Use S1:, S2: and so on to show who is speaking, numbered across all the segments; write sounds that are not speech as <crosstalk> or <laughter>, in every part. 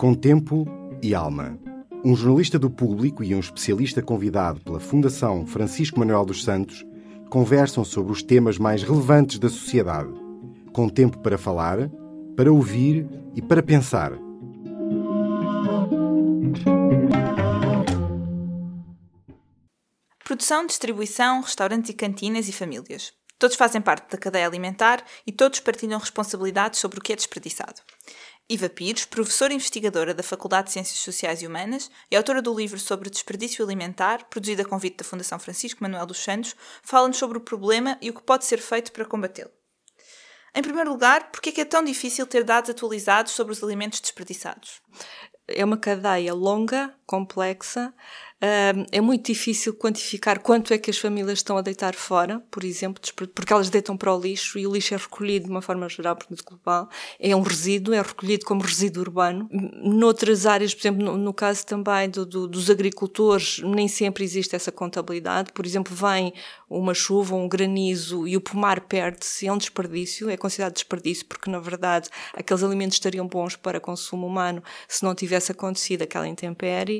S1: Com tempo e alma. Um jornalista do público e um especialista convidado pela Fundação Francisco Manuel dos Santos conversam sobre os temas mais relevantes da sociedade. Com tempo para falar, para ouvir e para pensar.
S2: Produção, distribuição, restaurantes e cantinas e famílias. Todos fazem parte da cadeia alimentar e todos partilham responsabilidades sobre o que é desperdiçado. Iva Pires, professora investigadora da Faculdade de Ciências Sociais e Humanas e autora do livro sobre desperdício alimentar, produzido a convite da Fundação Francisco Manuel dos Santos, fala-nos sobre o problema e o que pode ser feito para combatê-lo. Em primeiro lugar, por que é, é tão difícil ter dados atualizados sobre os alimentos desperdiçados?
S3: É uma cadeia longa, complexa, é muito difícil quantificar quanto é que as famílias estão a deitar fora, por exemplo, porque elas deitam para o lixo e o lixo é recolhido de uma forma geral, porque global, é um resíduo, é recolhido como resíduo urbano. Noutras áreas, por exemplo, no, no caso também do, do, dos agricultores, nem sempre existe essa contabilidade. Por exemplo, vem uma chuva, um granizo e o pomar perde-se, é um desperdício, é considerado desperdício, porque na verdade aqueles alimentos estariam bons para consumo humano se não tivesse acontecido aquela intempérie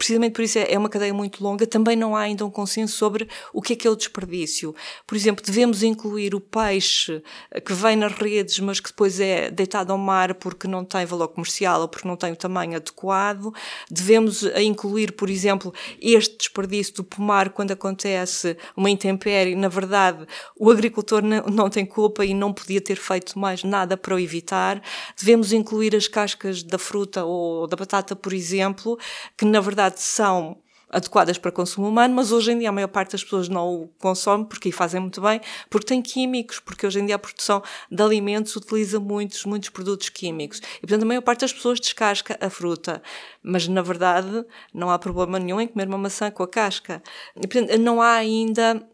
S3: precisamente por isso é, é uma cadeia muito longa, também não há ainda um consenso sobre o que é que é o desperdício. Por exemplo, devemos incluir o peixe eh, que vem nas redes, mas que depois é deitado ao mar porque não tem valor comercial ou porque não tem o tamanho adequado. Devemos eh, incluir, por exemplo, este desperdício do pomar quando acontece uma intempérie. Na verdade, o agricultor não tem culpa e não podia ter feito mais nada para o evitar. Devemos incluir as cascas da fruta ou da batata, por exemplo, que na verdade verdade são adequadas para consumo humano, mas hoje em dia a maior parte das pessoas não o consome porque fazem muito bem, porque tem químicos, porque hoje em dia a produção de alimentos utiliza muitos, muitos produtos químicos. E portanto a maior parte das pessoas descasca a fruta, mas na verdade não há problema nenhum em comer uma maçã com a casca. E portanto não há ainda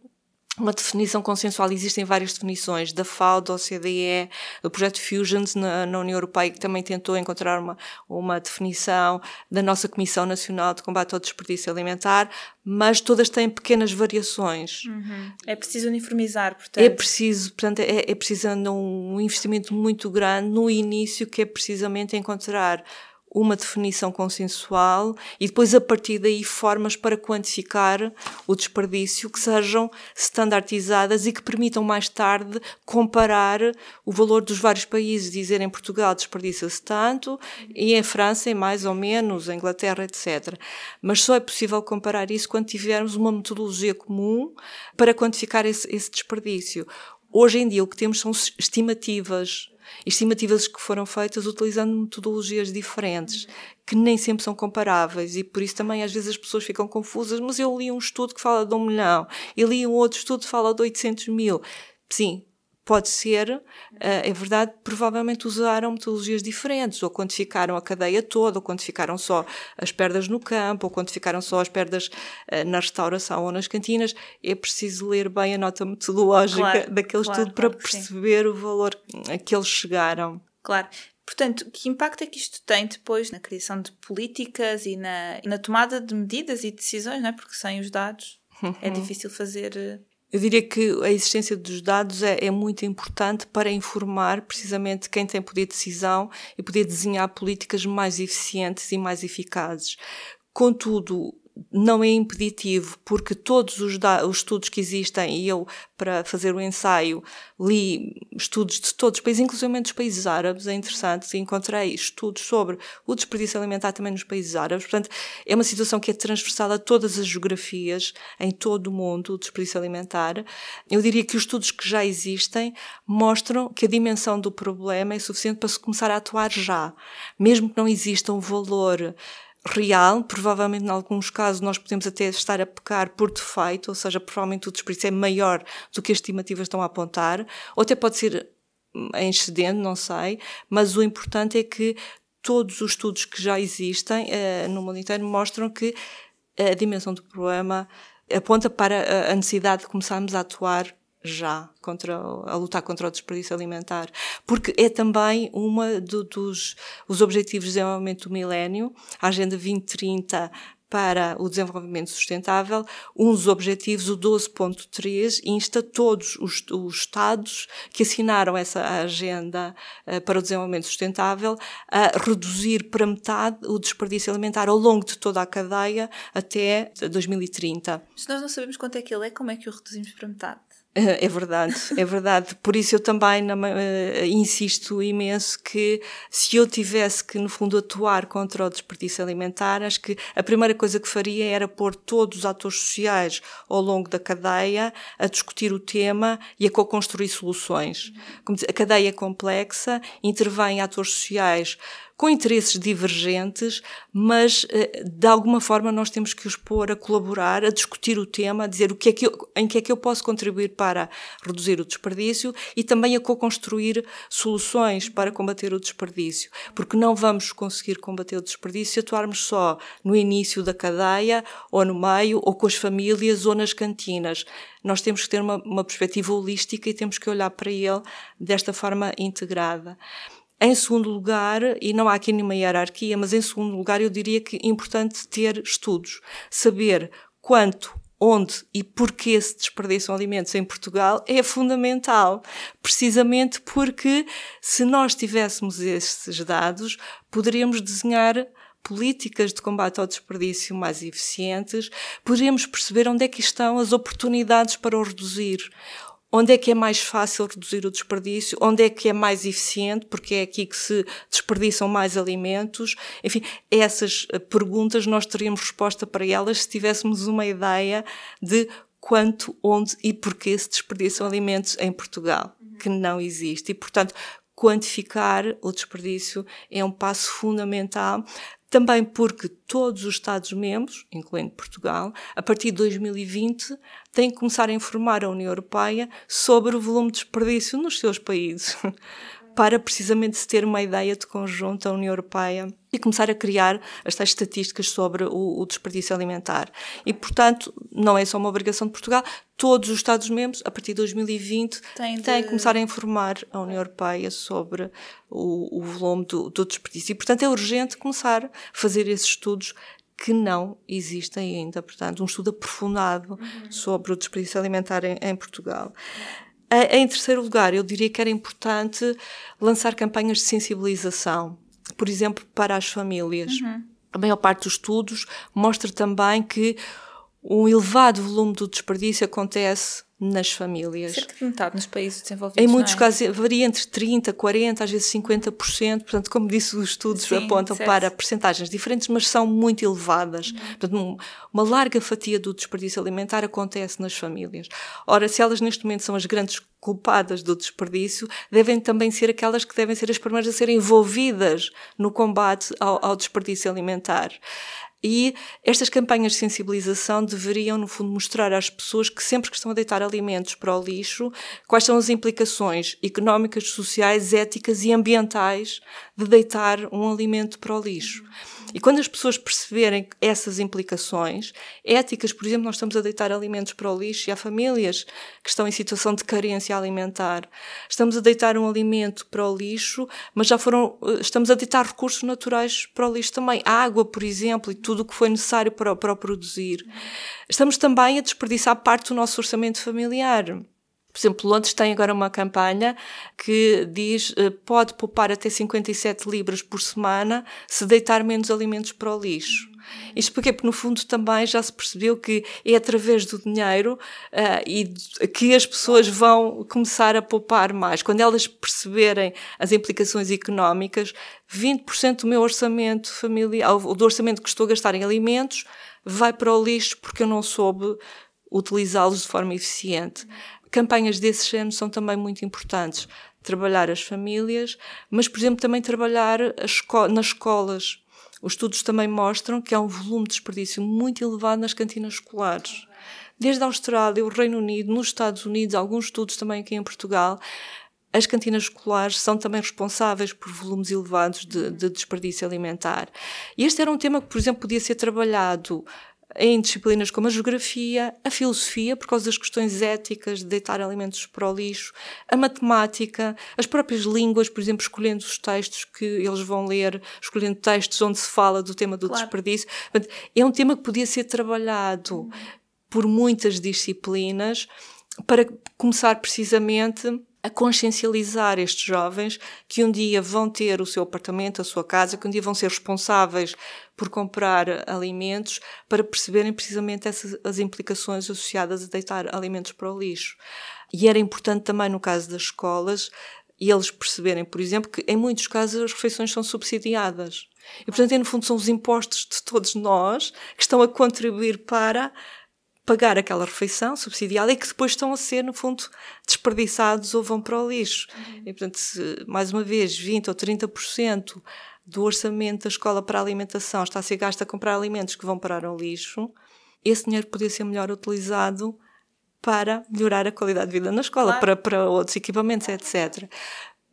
S3: uma definição consensual, existem várias definições, da FAO, da OCDE, do projeto Fusions na, na, União Europeia, que também tentou encontrar uma, uma definição, da nossa Comissão Nacional de Combate ao Desperdício Alimentar, mas todas têm pequenas variações.
S2: Uhum. É preciso uniformizar, portanto.
S3: É preciso, portanto, é, é preciso um investimento muito grande no início, que é precisamente encontrar uma definição consensual e depois a partir daí formas para quantificar o desperdício que sejam standardizadas e que permitam mais tarde comparar o valor dos vários países, dizer em Portugal desperdiça-se tanto e em França é mais ou menos, em Inglaterra, etc. Mas só é possível comparar isso quando tivermos uma metodologia comum para quantificar esse, esse desperdício. Hoje em dia o que temos são estimativas estimativas que foram feitas utilizando metodologias diferentes, que nem sempre são comparáveis, e por isso também às vezes as pessoas ficam confusas. Mas eu li um estudo que fala de um milhão, e li um outro estudo que fala de 800 mil. Sim, Pode ser, eh, é verdade, provavelmente usaram metodologias diferentes, ou quantificaram a cadeia toda, ou quantificaram só as perdas no campo, ou quantificaram só as perdas eh, na restauração ou nas cantinas. É preciso ler bem a nota metodológica claro, daquele claro, estudo claro para perceber o valor a que eles chegaram.
S2: Claro. Portanto, que impacto é que isto tem depois na criação de políticas e na, na tomada de medidas e decisões, não é? Porque sem os dados é uhum. difícil fazer eh,
S3: eu diria que a existência dos dados é, é, muito importante para informar precisamente quem tem poder de decisão e poder desenhar políticas mais eficientes e mais eficazes. Contudo, não é impeditivo, porque todos os, os, estudos que existem, e eu, para fazer o ensaio, li estudos de todos os países, inclusive dos países árabes, é interessante, encontrei estudos sobre o desperdício alimentar também nos países árabes. Portanto, é uma situação que é transversal a todas as geografias, em todo o mundo, o desperdício alimentar. Eu diria que os estudos que já existem mostram que a dimensão do problema é suficiente para se começar a atuar já. Mesmo que não exista um valor real, provavelmente em alguns casos nós podemos até estar a pecar por defeito, ou seja, provavelmente o desperdício é maior do que as estimativas estão a apontar, ou até pode ser em excedente, não sei, mas o importante é que todos os estudos que já existem eh, no mundo inteiro mostram que a dimensão do problema aponta para a necessidade de começarmos a atuar já contra, a lutar contra o desperdício alimentar, porque é também uma do, dos os objetivos de desenvolvimento do milénio, a Agenda 2030 para o desenvolvimento sustentável, um dos objetivos, o 12.3, insta todos os, os, Estados que assinaram essa agenda uh, para o desenvolvimento sustentável a reduzir para metade o desperdício alimentar ao longo de toda a cadeia até 2030.
S2: Se nós não sabemos quanto é que ele é, como é que o reduzimos para metade? <laughs>
S3: É verdade, é verdade. Por isso eu também uh, insisto imenso que se eu tivesse que, no fundo, atuar contra o desperdício alimentar, acho que a primeira coisa que faria era pôr todos os atores sociais ao longo da cadeia a discutir o tema e a co-construir soluções. Como a cadeia é complexa, intervém atores sociais com interesses divergentes, mas eh, de alguma forma nós temos que os pôr a colaborar, a discutir o tema, a dizer o que é que eu, em que é que eu posso contribuir para reduzir o desperdício e também a co-construir soluções para combater o desperdício, porque não vamos conseguir combater o desperdício se atuarmos só no início da cadeia, ou no meio, ou com as famílias, ou nas cantinas. Nós temos que ter uma, uma perspectiva holística e temos que olhar para ele desta forma integrada. Em segundo lugar, e não há aqui nenhuma hierarquia, mas em segundo lugar eu diria que é importante ter estudos, saber quanto onde e porquê se desperdiçam alimentos em Portugal é fundamental, precisamente porque se nós tivéssemos esses dados, poderíamos desenhar políticas de combate ao desperdício mais eficientes, poderíamos perceber onde é que estão as oportunidades para o reduzir, onde é que é mais fácil reduzir o desperdício, onde é que é mais eficiente, porque é aqui que se desperdiçam mais alimentos. Enfim, essas eh, perguntas nós teríamos resposta para elas se tivéssemos uma ideia de quanto, onde e porquê se desperdiçam alimentos em Portugal, que não existe. E, portanto, quantificar o desperdício é um passo fundamental também porque todos os Estados-membros, incluindo Portugal, a partir de 2020, têm que começar a informar a União Europeia sobre o volume de desperdício nos seus países <laughs> para precisamente se ter uma ideia de conjunto da União Europeia e começar a criar as tais estatísticas sobre o, o desperdício alimentar. E, portanto, não é só uma obrigação de Portugal, todos os Estados-membros, a partir de 2020, têm, de... começar a informar a União Europeia sobre o, o volume do, do desperdício. E, portanto, é urgente começar a fazer esses estudos que não existem ainda, portanto, um estudo aprofundado uhum. sobre o desperdício alimentar em, em Portugal. Em terceiro lugar, eu diria que era importante lançar campanhas de sensibilização, por exemplo, para as famílias. Uhum. A maior parte dos estudos mostra também que um elevado volume do desperdício acontece nas famílias.
S2: Cerca de metade nos países desenvolvidos.
S3: Em muitos
S2: é?
S3: casos varia entre 30%, 40%, às vezes 50%. Portanto, como disse, os estudos Sim, apontam certo. para percentagens diferentes, mas são muito elevadas. Uhum. Portanto, uma larga fatia do desperdício alimentar acontece nas famílias. Ora, se elas neste momento são as grandes culpadas do desperdício, devem também ser aquelas que devem ser as primeiras a serem envolvidas no combate ao, ao desperdício alimentar. E estas campanhas de sensibilização deveriam, no fundo, mostrar às pessoas que sempre que estão a deitar alimentos para o lixo, quais são as implicações económicas, sociais, éticas e ambientais de deitar um alimento para o lixo. E quando as pessoas perceberem essas implicações éticas, por exemplo, nós estamos a deitar alimentos para o lixo e há famílias que estão em situação de carência alimentar. Estamos a deitar um alimento para o lixo, mas já foram, eh, estamos a deitar recursos naturais para o lixo também. A água, por exemplo, e tudo o que foi necessário para, para o produzir. Estamos também a desperdiçar parte do nosso orçamento familiar. Por exemplo, Londres tem agora uma campanha que diz uh, pode poupar até 57 libras por semana se deitar menos alimentos para o lixo. Isto porque, no fundo, também já se percebeu que é através do dinheiro uh, e que as pessoas vão começar a poupar mais. Quando elas perceberem as implicações económicas, 20% do meu orçamento familiar, do orçamento que estou a gastar em alimentos, vai para o lixo porque eu não soube utilizá-los de forma eficiente campanhas desse género são também muito importantes. Trabalhar as famílias, mas, por exemplo, também trabalhar nas escolas. Os estudos também mostram que há um volume de desperdício muito elevado nas cantinas escolares. Desde a Austrália, o Reino Unido, nos Estados Unidos, alguns estudos também aqui em Portugal, as cantinas escolares são também responsáveis por volumes elevados de, de, desperdício alimentar. E este era um tema que, por exemplo, podia ser trabalhado em disciplinas como a geografia, a filosofia, por causa das questões éticas de deitar alimentos para o lixo, a matemática, as próprias línguas, por exemplo, escolhendo os textos que eles vão ler, escolhendo textos onde se fala do tema do claro. desperdício. É um tema que podia ser trabalhado uhum. por muitas disciplinas para começar precisamente a consciencializar estes jovens que um dia vão ter o seu apartamento, a sua casa, que um dia vão ser responsáveis por comprar alimentos, para perceberem precisamente essas as implicações associadas a deitar alimentos para o lixo. E era importante também no caso das escolas e eles perceberem, por exemplo, que em muitos casos as refeições são subsidiadas. E, portanto, no fundo, são os impostos de todos nós que estão a contribuir para pagar aquela refeição subsidiada e que depois estão a ser, no fundo, desperdiçados ou vão para o lixo. Uhum. E, portanto, se, mais uma vez, 20% ou 30% do orçamento da escola para a alimentação está a ser gasto a comprar alimentos que vão parar ao lixo, esse dinheiro poderia ser melhor utilizado para melhorar a qualidade de vida na escola, claro. para, para outros equipamentos, etc.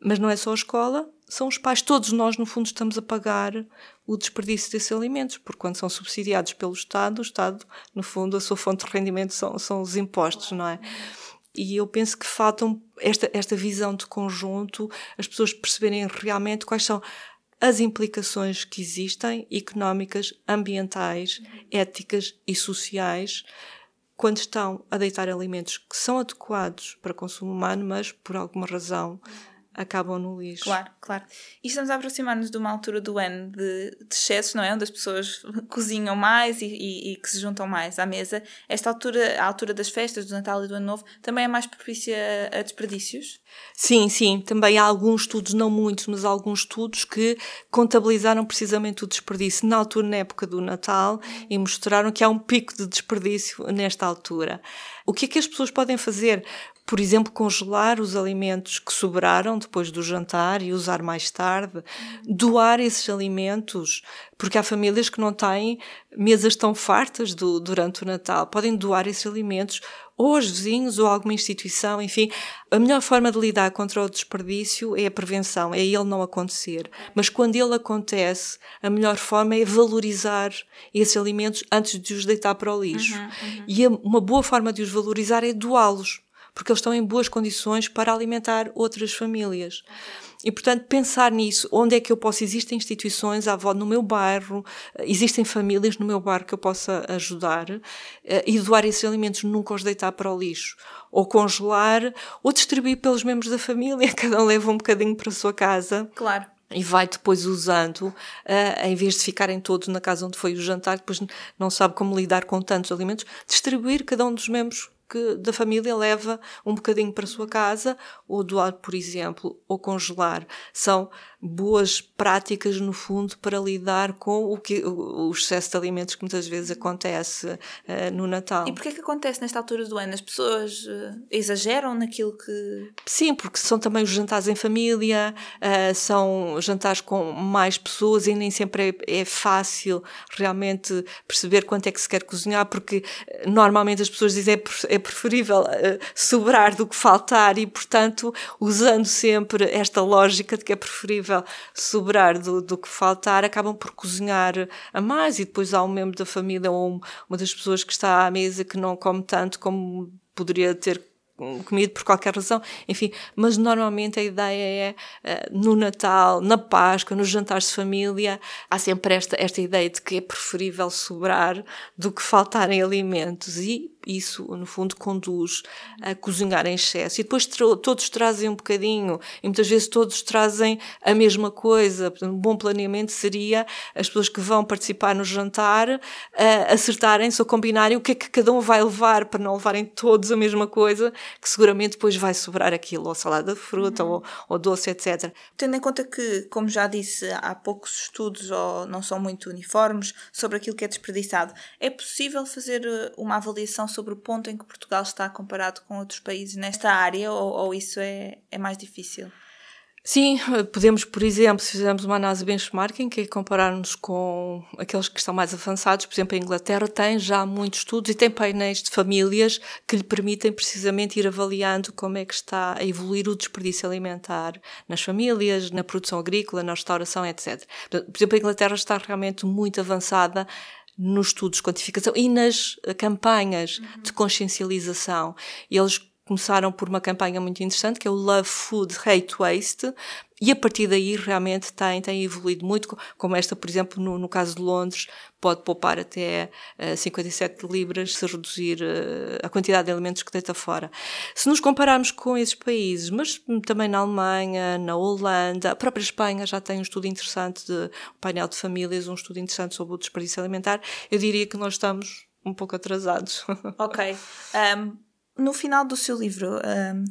S3: Mas não é só a escola, são os pais. Todos nós, no fundo, estamos a pagar o desperdício desses alimentos, porque quando são subsidiados pelo Estado, o Estado, no fundo, a sua fonte de rendimento são, são os impostos, não é? E eu penso que faltam esta, esta visão de conjunto, as pessoas perceberem realmente quais são as implicações que existem, económicas, ambientais, éticas e sociais, quando estão a deitar alimentos que são adequados para consumo humano, mas por alguma razão acabam no lixo.
S2: Claro, claro. E estamos a aproximar-nos de uma altura do ano de, de excessos, não é? Onde as pessoas <laughs> cozinham mais e, e, e, que se juntam mais à mesa. Esta altura, a altura das festas, do Natal e do Ano Novo, também é mais propícia a, desperdícios?
S3: Sim, sim. Também há alguns estudos, não muitos, mas alguns estudos que contabilizaram precisamente o desperdício na altura, na época do Natal, e mostraram que há um pico de desperdício nesta altura. O que é que as pessoas podem fazer? Por exemplo, congelar os alimentos que sobraram depois do jantar e usar mais tarde, doar esses alimentos, porque há famílias que não têm mesas tão fartas do, durante o Natal, podem doar esses alimentos ou aos vizinhos ou a alguma instituição, enfim. A melhor forma de lidar contra o desperdício é a prevenção, é ele não acontecer. Mas quando ele acontece, a melhor forma é valorizar esses alimentos antes de os deitar para o lixo. Uhum, uhum. E uma boa forma de os valorizar é doá-los porque eles estão em boas condições para alimentar outras famílias. E, portanto, pensar nisso, onde é que eu posso, existem instituições à volta no meu bairro, existem famílias no meu bairro que eu possa ajudar eh, e doar esses alimentos, nunca os deitar para o lixo, ou congelar, ou distribuir pelos membros da família, <laughs> cada um leva um bocadinho para a sua casa.
S2: Claro
S3: e vai depois usando, uh, em vez de ficarem todos na casa onde foi o jantar, depois não sabe como lidar com tantos alimentos, distribuir cada um dos membros que da família leva um bocadinho para a sua casa, ou doar, por exemplo, ou congelar. São boas práticas, no fundo, para lidar com o, que, o, excesso de alimentos que muitas vezes acontece uh, no Natal.
S2: E porquê que acontece nesta altura do ano? As pessoas uh, exageram naquilo que...
S3: Sim, porque são também os jantares em família, uh, são jantares com mais pessoas e nem sempre é, é, fácil realmente perceber quanto é que se quer cozinhar, porque normalmente as pessoas dizem é, é preferível sobrar do que faltar e, portanto, usando sempre esta lógica de que é preferível possível sobrar do, do que faltar, acabam por cozinhar a mais e depois há um membro da família ou uma das pessoas que está à mesa que não come tanto como poderia ter comido por qualquer razão, enfim, mas normalmente a ideia é uh, no Natal, na Páscoa, nos jantares de família, há sempre esta, esta ideia de que é preferível sobrar do que faltarem alimentos. E isso, no fundo, conduz a cozinhar em excesso. E depois todos trazem um bocadinho, e muitas vezes todos trazem a mesma coisa. Portanto, um bom planeamento seria as pessoas que vão participar no jantar uh, acertarem-se ou combinarem o que é que cada um vai levar para não levarem todos a mesma coisa, que seguramente depois vai sobrar aquilo, ou salada de fruta, uhum. ou, ou doce, etc.
S2: Tendo em conta que, como já disse, há poucos estudos ou não são muito uniformes sobre aquilo que é desperdiçado, é possível fazer eh, uma avaliação sobre o ponto em que Portugal está comparado com outros países nesta área ou, ou isso é, é mais difícil?
S3: Sim, podemos, por exemplo, se fizermos uma análise benchmarking, que é compararmos com aqueles que estão mais avançados, por exemplo, a Inglaterra tem já muitos estudos e tem painéis de famílias que lhe permitem precisamente ir avaliando como é que está a evoluir o desperdício alimentar nas famílias, na produção agrícola, na restauração, etc. Por exemplo, a Inglaterra está realmente muito avançada nos estudos de quantificação e nas campanhas de consciencialização. Eles começaram por uma campanha muito interessante que é o Love Food Hate Waste e a partir daí realmente tem, tem evoluído muito, como esta, por exemplo, no, no caso de Londres, pode poupar até uh, 57 libras se reduzir uh, a quantidade de alimentos que deita fora. Se nos compararmos com esses países, mas também na Alemanha, na Holanda, a própria Espanha já tem um estudo interessante de um painel de famílias, um estudo interessante sobre o desperdício alimentar, eu diria que nós estamos um pouco atrasados. <laughs>
S2: Ok. Um, no final do seu livro, um,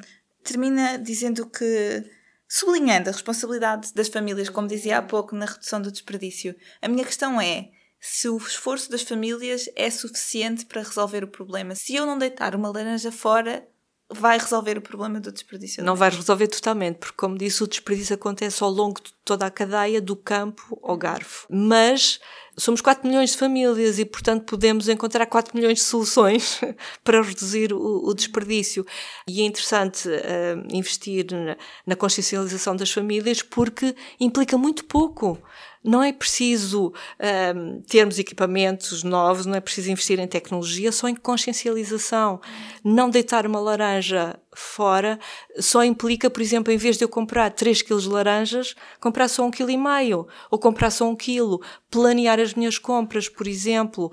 S2: termina dizendo que, sublinhando a responsabilidade das famílias, como dizia há pouco, na redução do desperdício, a minha questão é se o esforço das famílias é suficiente para resolver o problema. Se eu não deitar uma laranja fora, vai resolver o problema do desperdício.
S3: Não vai resolver totalmente, porque, como disse, o desperdício acontece ao longo de toda a cadeia, do campo ao garfo. Mas somos 4 milhões de famílias e, portanto, podemos encontrar 4 milhões de soluções <laughs> para reduzir o, o desperdício. E é interessante uh, investir na, na consciencialização das famílias porque implica muito pouco. Não é preciso ehm, termos equipamentos novos, não é preciso investir em tecnologia, só em consciencialização. Não deitar uma laranja fora só implica, por exemplo, em vez de eu comprar 3 kg de laranjas, comprar só 1,5 kg ou comprar só 1 kg, planear as minhas compras, por exemplo,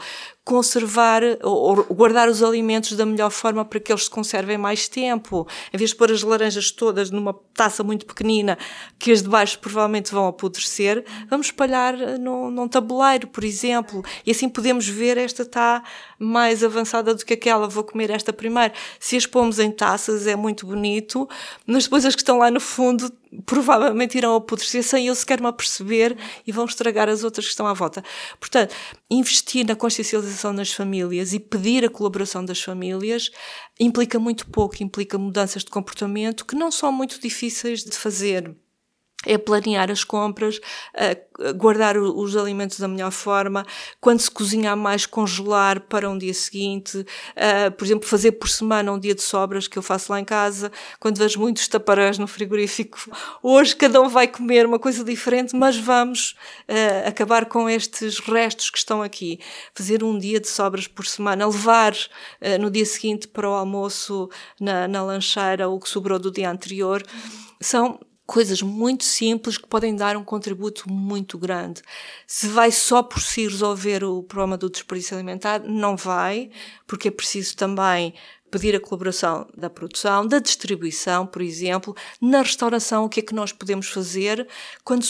S3: conservar ou guardar os alimentos da melhor forma para que eles se conservem mais tempo. Em vez de pôr as laranjas todas numa taça muito pequenina, que as de baixo provavelmente vão apodrecer, vamos espalhar num, num tabuleiro, por exemplo. E assim podemos ver esta está mais avançada do que aquela, vou comer esta primeiro. Se as pomos em taças é muito bonito, mas depois as que estão lá no fundo provavelmente irão apodrecer sem eu sequer me aperceber e vão estragar as outras que estão à volta. Portanto, investir na consciencialização das famílias e pedir a colaboração das famílias implica muito pouco, implica mudanças de comportamento que não são muito difíceis de fazer é planear as compras, guardar os alimentos da melhor forma, quando se cozinha mais, congelar para um dia seguinte, por exemplo, fazer por semana um dia de sobras que eu faço lá em casa, quando vejo muitos taparés no frigorífico. Hoje cada um vai comer uma coisa diferente, mas vamos acabar com estes restos que estão aqui. Fazer um dia de sobras por semana, levar no dia seguinte para o almoço na, na lancheira o que sobrou do dia anterior. São coisas muito simples que podem dar um contributo muito grande. Se vai só por si resolver o problema do desperdício alimentar, não vai, porque é preciso também pedir a colaboração da produção, da distribuição, por exemplo, na restauração, o que é que nós podemos fazer quando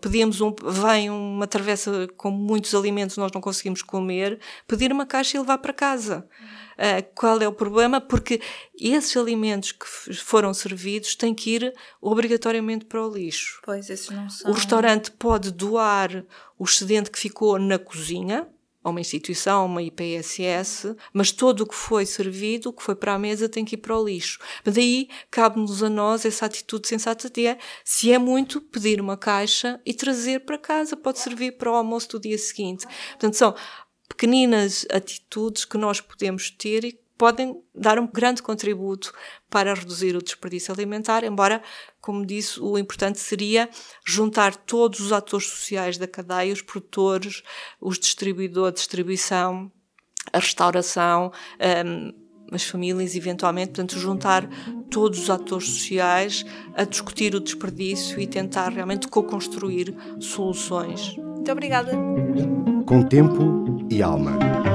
S3: pedimos um, vem uma travessa com muitos alimentos nós não conseguimos comer, pedir uma caixa e levar para casa. Uh, qual é o problema? Porque esses alimentos que foram servidos têm que ir obrigatoriamente para o lixo.
S2: Pois, esses não são.
S3: O restaurante pode doar o excedente que ficou na cozinha, a uma instituição, uma IPSS, mas todo o que foi servido, o que foi para a mesa, tem que ir para o lixo. Mas aí cabe-nos a nós essa atitude sensata de, é, se é muito, pedir uma caixa e trazer para casa, pode servir para o almoço do dia seguinte. Portanto, são pequeninas atitudes que nós podemos ter e podem dar um grande contributo para reduzir o desperdício alimentar, embora, como disse, o importante seria juntar todos os atores sociais da cadeia, os produtores, os distribuidores, distribuição, a restauração, um, as famílias, eventualmente, portanto, juntar todos os atores sociais a discutir o desperdício e tentar realmente co-construir soluções.
S2: Muito obrigada.
S1: Com tempo e alma.